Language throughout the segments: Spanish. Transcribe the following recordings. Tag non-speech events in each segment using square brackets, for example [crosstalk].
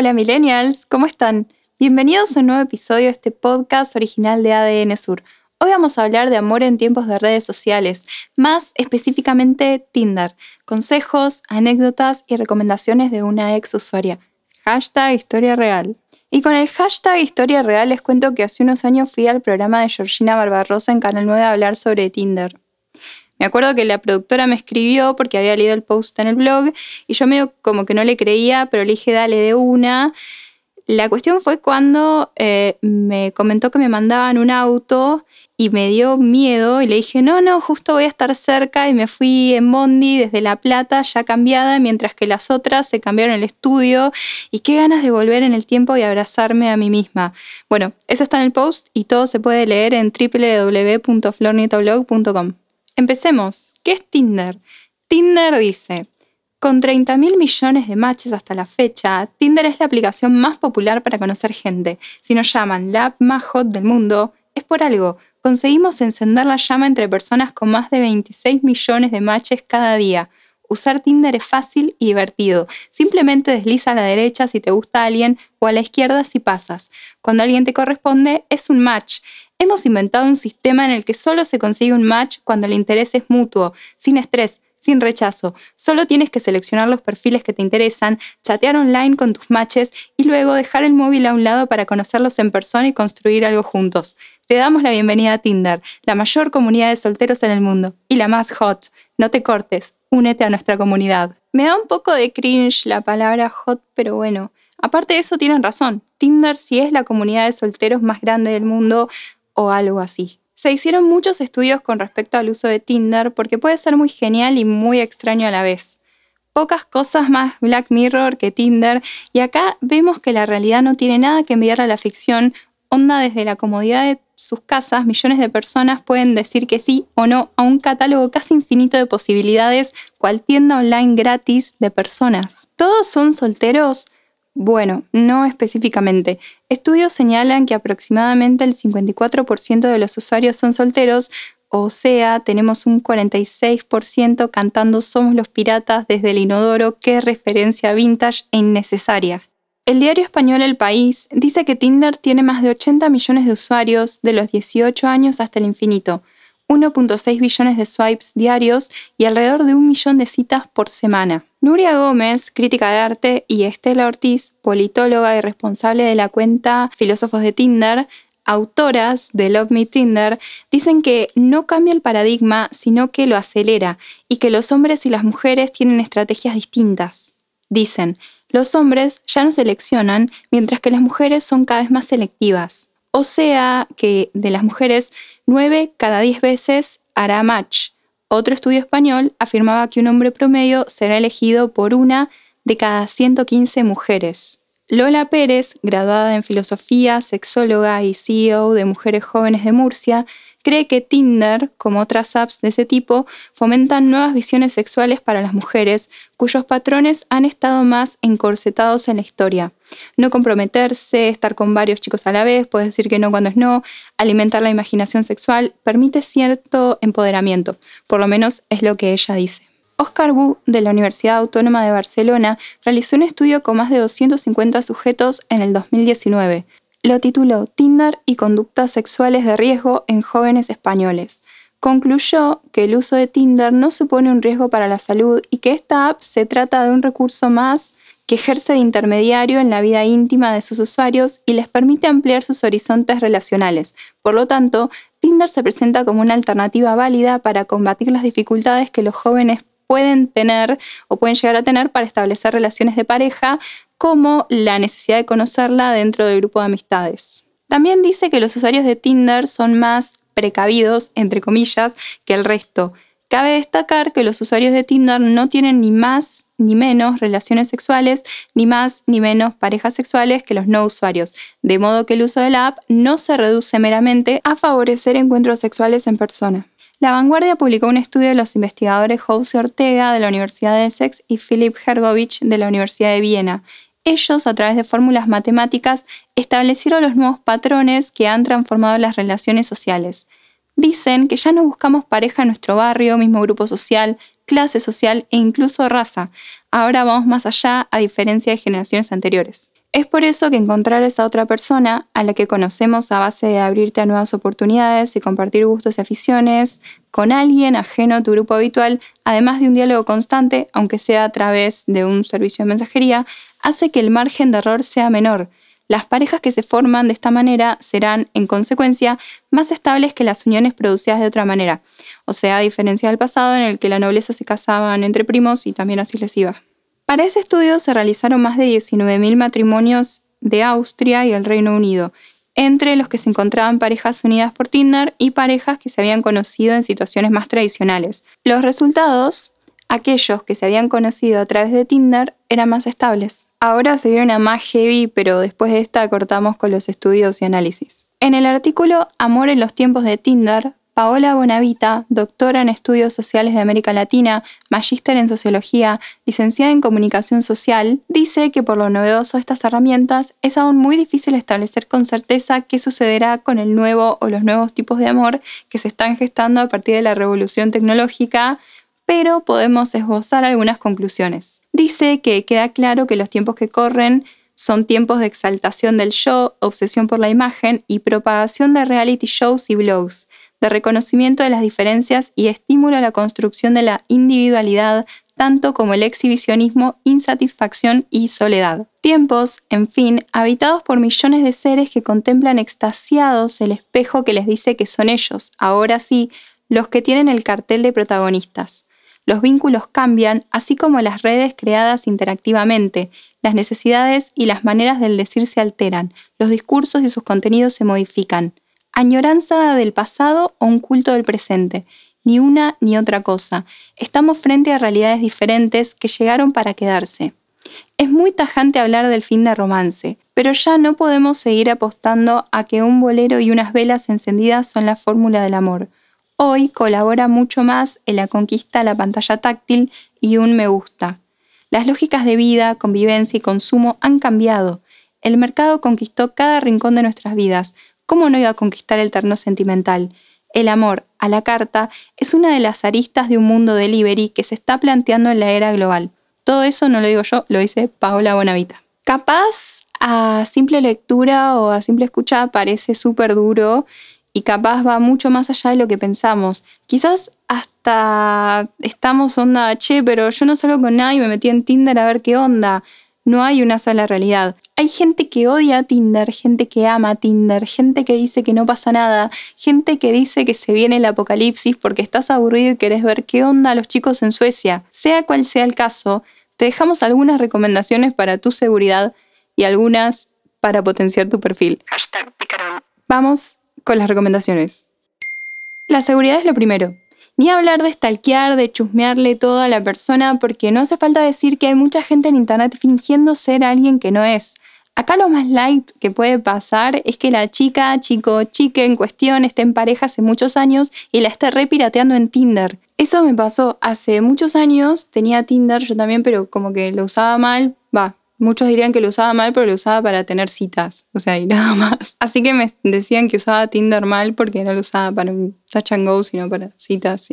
Hola millennials, ¿cómo están? Bienvenidos a un nuevo episodio de este podcast original de ADN Sur. Hoy vamos a hablar de amor en tiempos de redes sociales, más específicamente Tinder, consejos, anécdotas y recomendaciones de una ex usuaria. Hashtag historia real. Y con el hashtag historia real les cuento que hace unos años fui al programa de Georgina Barbarosa en Canal 9 a hablar sobre Tinder. Me acuerdo que la productora me escribió porque había leído el post en el blog y yo medio como que no le creía, pero le dije dale de una. La cuestión fue cuando eh, me comentó que me mandaban un auto y me dio miedo y le dije, no, no, justo voy a estar cerca y me fui en Bondi desde La Plata ya cambiada, mientras que las otras se cambiaron el estudio y qué ganas de volver en el tiempo y abrazarme a mí misma. Bueno, eso está en el post y todo se puede leer en www.flornietoblog.com. Empecemos. ¿Qué es Tinder? Tinder dice, con 30 mil millones de matches hasta la fecha, Tinder es la aplicación más popular para conocer gente. Si nos llaman la app más hot del mundo, es por algo. Conseguimos encender la llama entre personas con más de 26 millones de matches cada día. Usar Tinder es fácil y divertido. Simplemente desliza a la derecha si te gusta alguien o a la izquierda si pasas. Cuando alguien te corresponde, es un match. Hemos inventado un sistema en el que solo se consigue un match cuando el interés es mutuo, sin estrés, sin rechazo. Solo tienes que seleccionar los perfiles que te interesan, chatear online con tus matches y luego dejar el móvil a un lado para conocerlos en persona y construir algo juntos. Te damos la bienvenida a Tinder, la mayor comunidad de solteros en el mundo y la más hot. No te cortes, únete a nuestra comunidad. Me da un poco de cringe la palabra hot, pero bueno. Aparte de eso, tienen razón. Tinder sí es la comunidad de solteros más grande del mundo, o algo así. Se hicieron muchos estudios con respecto al uso de Tinder porque puede ser muy genial y muy extraño a la vez. Pocas cosas más Black Mirror que Tinder y acá vemos que la realidad no tiene nada que enviar a la ficción, onda desde la comodidad de sus casas, millones de personas pueden decir que sí o no a un catálogo casi infinito de posibilidades, cual tienda online gratis de personas. ¿Todos son solteros? Bueno, no específicamente. Estudios señalan que aproximadamente el 54% de los usuarios son solteros, o sea, tenemos un 46% cantando Somos los piratas desde el inodoro, qué referencia vintage e innecesaria. El diario español El País dice que Tinder tiene más de 80 millones de usuarios de los 18 años hasta el infinito, 1.6 billones de swipes diarios y alrededor de un millón de citas por semana. Nuria Gómez, crítica de arte, y Estela Ortiz, politóloga y responsable de la cuenta Filósofos de Tinder, autoras de Love Me Tinder, dicen que no cambia el paradigma, sino que lo acelera, y que los hombres y las mujeres tienen estrategias distintas. Dicen, los hombres ya no seleccionan, mientras que las mujeres son cada vez más selectivas. O sea que de las mujeres, 9 cada 10 veces hará match, otro estudio español afirmaba que un hombre promedio será elegido por una de cada 115 mujeres. Lola Pérez, graduada en filosofía, sexóloga y CEO de Mujeres Jóvenes de Murcia, cree que Tinder, como otras apps de ese tipo, fomentan nuevas visiones sexuales para las mujeres, cuyos patrones han estado más encorsetados en la historia. No comprometerse, estar con varios chicos a la vez, puedes decir que no cuando es no, alimentar la imaginación sexual, permite cierto empoderamiento, por lo menos es lo que ella dice. Oscar Wu, de la Universidad Autónoma de Barcelona, realizó un estudio con más de 250 sujetos en el 2019. Lo tituló Tinder y conductas sexuales de riesgo en jóvenes españoles. Concluyó que el uso de Tinder no supone un riesgo para la salud y que esta app se trata de un recurso más que ejerce de intermediario en la vida íntima de sus usuarios y les permite ampliar sus horizontes relacionales. Por lo tanto, Tinder se presenta como una alternativa válida para combatir las dificultades que los jóvenes pueden tener o pueden llegar a tener para establecer relaciones de pareja como la necesidad de conocerla dentro del grupo de amistades. También dice que los usuarios de Tinder son más precavidos, entre comillas, que el resto. Cabe destacar que los usuarios de Tinder no tienen ni más ni menos relaciones sexuales, ni más ni menos parejas sexuales que los no usuarios, de modo que el uso de la app no se reduce meramente a favorecer encuentros sexuales en persona. La Vanguardia publicó un estudio de los investigadores Jose Ortega de la Universidad de Essex y Philip Hergovich de la Universidad de Viena. Ellos, a través de fórmulas matemáticas, establecieron los nuevos patrones que han transformado las relaciones sociales. Dicen que ya no buscamos pareja en nuestro barrio, mismo grupo social, clase social e incluso raza. Ahora vamos más allá a diferencia de generaciones anteriores. Es por eso que encontrar esa otra persona a la que conocemos a base de abrirte a nuevas oportunidades y compartir gustos y aficiones con alguien ajeno a tu grupo habitual, además de un diálogo constante, aunque sea a través de un servicio de mensajería, hace que el margen de error sea menor las parejas que se forman de esta manera serán, en consecuencia, más estables que las uniones producidas de otra manera, o sea, a diferencia del pasado en el que la nobleza se casaban entre primos y también así les iba. Para ese estudio se realizaron más de 19.000 matrimonios de Austria y el Reino Unido, entre los que se encontraban parejas unidas por Tinder y parejas que se habían conocido en situaciones más tradicionales. Los resultados aquellos que se habían conocido a través de Tinder eran más estables. Ahora se vieron a más heavy, pero después de esta cortamos con los estudios y análisis. En el artículo Amor en los tiempos de Tinder, Paola Bonavita, doctora en estudios sociales de América Latina, magíster en sociología, licenciada en comunicación social, dice que por lo novedoso de estas herramientas es aún muy difícil establecer con certeza qué sucederá con el nuevo o los nuevos tipos de amor que se están gestando a partir de la revolución tecnológica pero podemos esbozar algunas conclusiones. Dice que queda claro que los tiempos que corren son tiempos de exaltación del yo, obsesión por la imagen y propagación de reality shows y blogs, de reconocimiento de las diferencias y estímulo a la construcción de la individualidad, tanto como el exhibicionismo, insatisfacción y soledad. Tiempos, en fin, habitados por millones de seres que contemplan extasiados el espejo que les dice que son ellos, ahora sí, los que tienen el cartel de protagonistas. Los vínculos cambian, así como las redes creadas interactivamente. Las necesidades y las maneras del decir se alteran. Los discursos y sus contenidos se modifican. Añoranza del pasado o un culto del presente. Ni una ni otra cosa. Estamos frente a realidades diferentes que llegaron para quedarse. Es muy tajante hablar del fin de romance, pero ya no podemos seguir apostando a que un bolero y unas velas encendidas son la fórmula del amor hoy colabora mucho más en la conquista la pantalla táctil y un me gusta. Las lógicas de vida, convivencia y consumo han cambiado. El mercado conquistó cada rincón de nuestras vidas. ¿Cómo no iba a conquistar el terno sentimental? El amor, a la carta, es una de las aristas de un mundo delivery que se está planteando en la era global. Todo eso no lo digo yo, lo dice Paola Bonavita. Capaz a simple lectura o a simple escucha parece súper duro y capaz va mucho más allá de lo que pensamos. Quizás hasta estamos onda, che, pero yo no salgo con nadie, me metí en Tinder a ver qué onda. No hay una sola realidad. Hay gente que odia Tinder, gente que ama Tinder, gente que dice que no pasa nada, gente que dice que se viene el apocalipsis porque estás aburrido y querés ver qué onda los chicos en Suecia. Sea cual sea el caso, te dejamos algunas recomendaciones para tu seguridad y algunas para potenciar tu perfil. Vamos con las recomendaciones. La seguridad es lo primero. Ni hablar de stalkear, de chusmearle todo a la persona, porque no hace falta decir que hay mucha gente en internet fingiendo ser alguien que no es. Acá lo más light que puede pasar es que la chica, chico, chique en cuestión esté en pareja hace muchos años y la esté repirateando en Tinder. Eso me pasó hace muchos años, tenía Tinder yo también, pero como que lo usaba mal, va, Muchos dirían que lo usaba mal, pero lo usaba para tener citas, [laughs] o sea, y nada más. Así que me decían que usaba Tinder mal porque no lo usaba para un touch and go, sino para citas.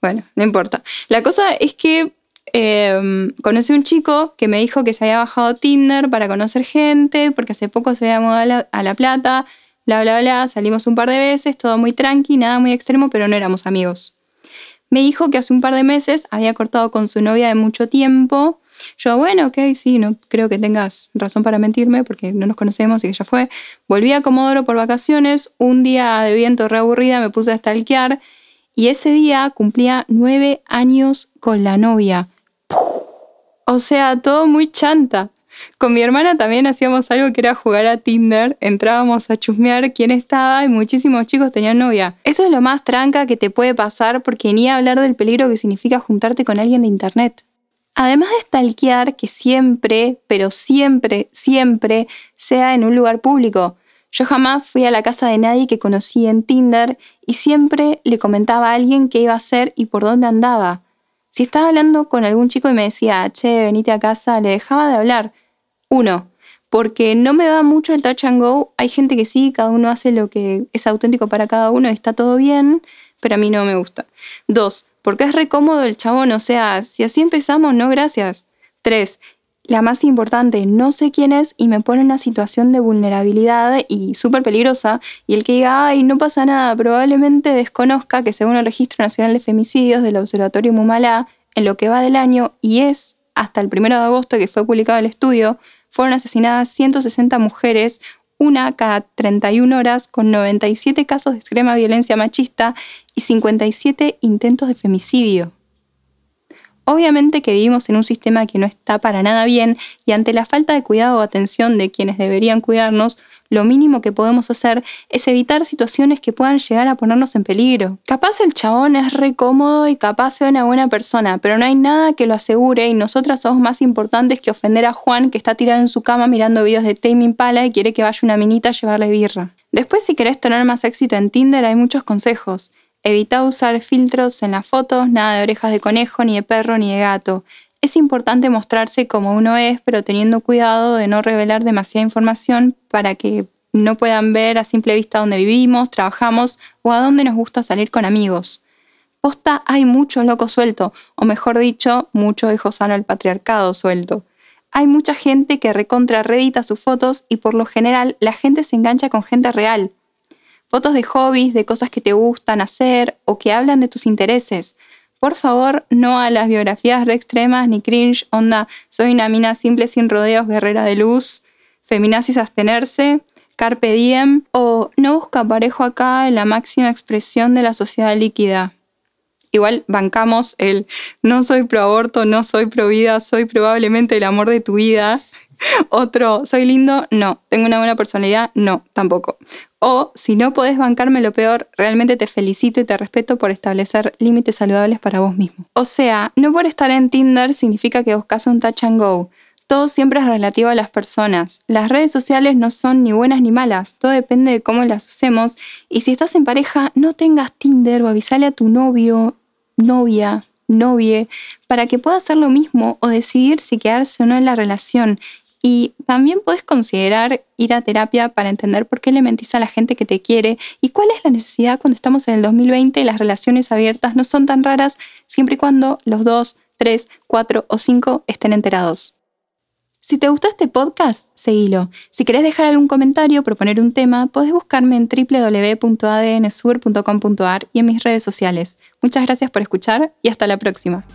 Bueno, no importa. La cosa es que em, conocí un chico que me dijo que se había bajado Tinder para conocer gente, porque hace poco se había mudado a la, a la Plata, bla, bla, bla. Salimos un par de veces, todo muy tranqui, nada muy extremo, pero no éramos amigos. Me dijo que hace un par de meses había cortado con su novia de mucho tiempo yo, bueno, ok, sí, no creo que tengas razón para mentirme porque no nos conocemos y que ya fue. Volví a Comodoro por vacaciones, un día de viento reaburrida me puse a stalkear y ese día cumplía nueve años con la novia. O sea, todo muy chanta. Con mi hermana también hacíamos algo que era jugar a Tinder, entrábamos a chusmear quién estaba y muchísimos chicos tenían novia. Eso es lo más tranca que te puede pasar porque ni hablar del peligro que significa juntarte con alguien de internet. Además de stalkear que siempre, pero siempre, siempre sea en un lugar público. Yo jamás fui a la casa de nadie que conocí en Tinder y siempre le comentaba a alguien qué iba a hacer y por dónde andaba. Si estaba hablando con algún chico y me decía, che, venite a casa, le dejaba de hablar. Uno, porque no me va mucho el touch and go. Hay gente que sí, cada uno hace lo que es auténtico para cada uno y está todo bien, pero a mí no me gusta. Dos, porque es re cómodo el chabón, o sea, si así empezamos, no gracias. Tres, la más importante, no sé quién es y me pone en una situación de vulnerabilidad y súper peligrosa. Y el que diga, ay, no pasa nada, probablemente desconozca que según el Registro Nacional de Femicidios del Observatorio Mumalá, en lo que va del año, y es hasta el 1 de agosto que fue publicado el estudio, fueron asesinadas 160 mujeres, una cada 31 horas, con 97 casos de extrema violencia machista y 57 intentos de femicidio. Obviamente que vivimos en un sistema que no está para nada bien y ante la falta de cuidado o atención de quienes deberían cuidarnos, lo mínimo que podemos hacer es evitar situaciones que puedan llegar a ponernos en peligro. Capaz el chabón es re cómodo y capaz sea una buena persona, pero no hay nada que lo asegure y nosotras somos más importantes que ofender a Juan que está tirado en su cama mirando videos de Tame Impala y quiere que vaya una minita a llevarle birra. Después si querés tener más éxito en Tinder hay muchos consejos. Evita usar filtros en las fotos, nada de orejas de conejo, ni de perro, ni de gato. Es importante mostrarse como uno es, pero teniendo cuidado de no revelar demasiada información para que no puedan ver a simple vista dónde vivimos, trabajamos o a dónde nos gusta salir con amigos. Posta hay mucho loco suelto, o mejor dicho, mucho hijo sano el patriarcado suelto. Hay mucha gente que recontra redita sus fotos y por lo general la gente se engancha con gente real fotos de hobbies, de cosas que te gustan hacer o que hablan de tus intereses. Por favor, no a las biografías re extremas ni cringe, onda, soy una mina simple sin rodeos, guerrera de luz, feminazis abstenerse, carpe diem o no busca parejo acá en la máxima expresión de la sociedad líquida. Igual bancamos el no soy pro aborto, no soy pro vida, soy probablemente el amor de tu vida. Otro, soy lindo, no. Tengo una buena personalidad, no, tampoco. O si no podés bancarme lo peor, realmente te felicito y te respeto por establecer límites saludables para vos mismo. O sea, no por estar en Tinder significa que buscas un touch and go. Todo siempre es relativo a las personas. Las redes sociales no son ni buenas ni malas, todo depende de cómo las usemos. Y si estás en pareja, no tengas Tinder o avisale a tu novio, novia, novie, para que pueda hacer lo mismo o decidir si quedarse o no en la relación. Y también puedes considerar ir a terapia para entender por qué le mentís a la gente que te quiere y cuál es la necesidad cuando estamos en el 2020 y las relaciones abiertas no son tan raras siempre y cuando los dos, tres, cuatro o cinco estén enterados. Si te gustó este podcast, seguilo. Si querés dejar algún comentario o proponer un tema, podés buscarme en www.adnsur.com.ar y en mis redes sociales. Muchas gracias por escuchar y hasta la próxima.